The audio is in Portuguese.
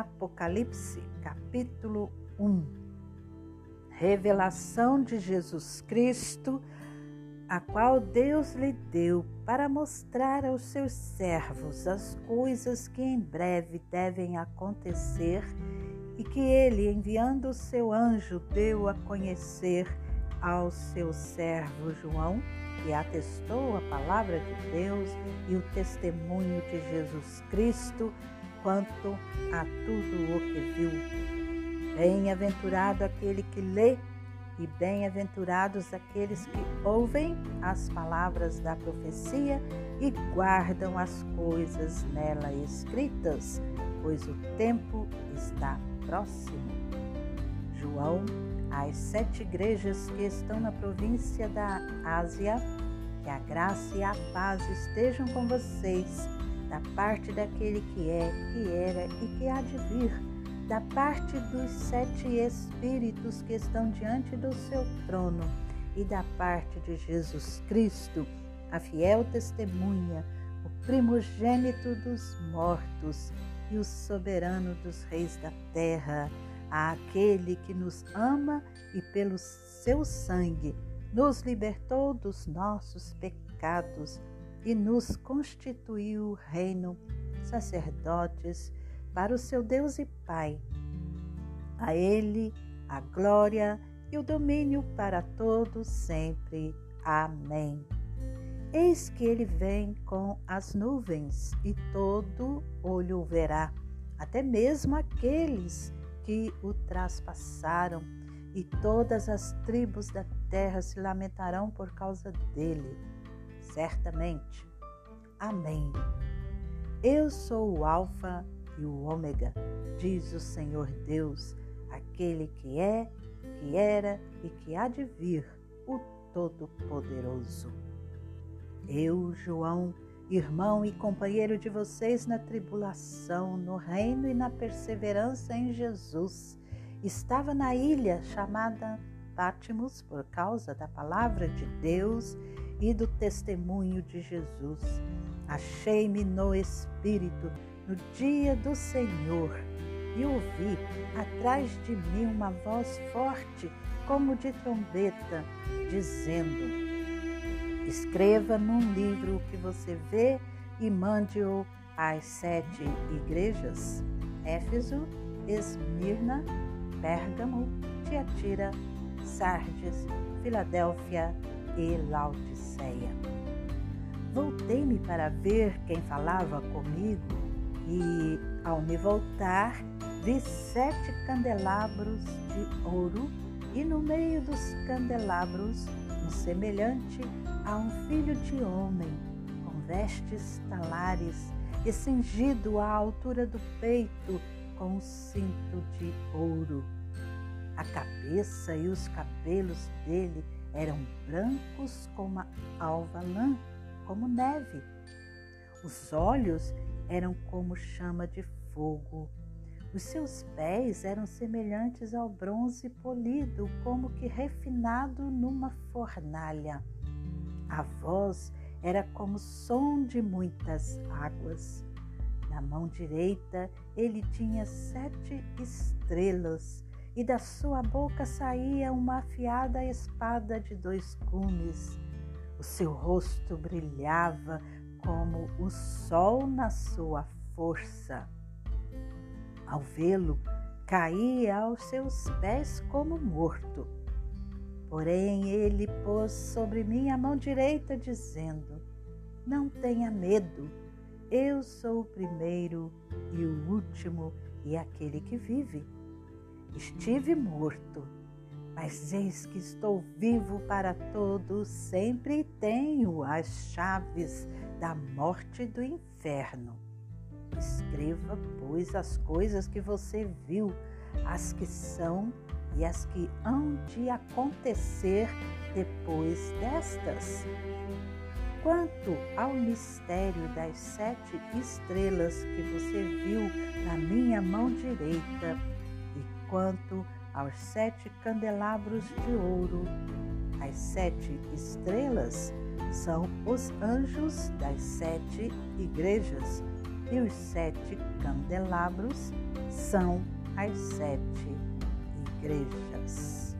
Apocalipse, capítulo 1. Revelação de Jesus Cristo, a qual Deus lhe deu para mostrar aos seus servos as coisas que em breve devem acontecer e que ele, enviando o seu anjo, deu a conhecer ao seu servo João, que atestou a palavra de Deus e o testemunho de Jesus Cristo quanto a tudo o que viu. Bem-aventurado aquele que lê e bem-aventurados aqueles que ouvem as palavras da profecia e guardam as coisas nela escritas, pois o tempo está próximo. João, às sete igrejas que estão na província da Ásia, que a graça e a paz estejam com vocês da parte daquele que é, que era e que há de vir, da parte dos sete espíritos que estão diante do seu trono e da parte de Jesus Cristo, a fiel testemunha, o primogênito dos mortos e o soberano dos reis da terra, àquele que nos ama e pelo seu sangue nos libertou dos nossos pecados e nos constituiu reino, sacerdotes para o seu Deus e Pai. A Ele a glória e o domínio para todos sempre. Amém. Eis que ele vem com as nuvens, e todo olho o verá, até mesmo aqueles que o traspassaram, e todas as tribos da terra se lamentarão por causa dele certamente. Amém. Eu sou o Alfa e o Ômega, diz o Senhor Deus, aquele que é, que era e que há de vir, o Todo-Poderoso. Eu, João, irmão e companheiro de vocês na tribulação, no reino e na perseverança em Jesus, estava na ilha chamada Pátimos por causa da palavra de Deus e do testemunho de Jesus. Achei-me no Espírito no dia do Senhor e ouvi atrás de mim uma voz forte, como de trombeta, dizendo: Escreva num livro o que você vê e mande-o às sete igrejas: Éfeso, Esmirna, Pérgamo, Tiatira, Sardes, Filadélfia e Laodiceia. Voltei-me para ver quem falava comigo e, ao me voltar, vi sete candelabros de ouro e no meio dos candelabros um semelhante a um filho de homem, com vestes talares e cingido à altura do peito com um cinto de ouro. A cabeça e os cabelos dele eram brancos como a alva lã, como neve. Os olhos eram como chama de fogo. Os seus pés eram semelhantes ao bronze polido, como que refinado numa fornalha. A voz era como som de muitas águas. Na mão direita ele tinha sete estrelas e da sua boca saía uma afiada espada de dois cumes. O seu rosto brilhava como o sol na sua força. Ao vê-lo, caía aos seus pés como morto. Porém, ele pôs sobre mim a mão direita, dizendo: Não tenha medo, eu sou o primeiro e o último e aquele que vive. Estive morto, mas eis que estou vivo para todos sempre tenho as chaves da morte e do inferno. Escreva, pois, as coisas que você viu, as que são e as que hão de acontecer depois destas. Quanto ao mistério das sete estrelas que você viu na minha mão direita, quanto aos sete candelabros de ouro. As sete estrelas são os anjos das sete igrejas e os sete candelabros são as sete igrejas.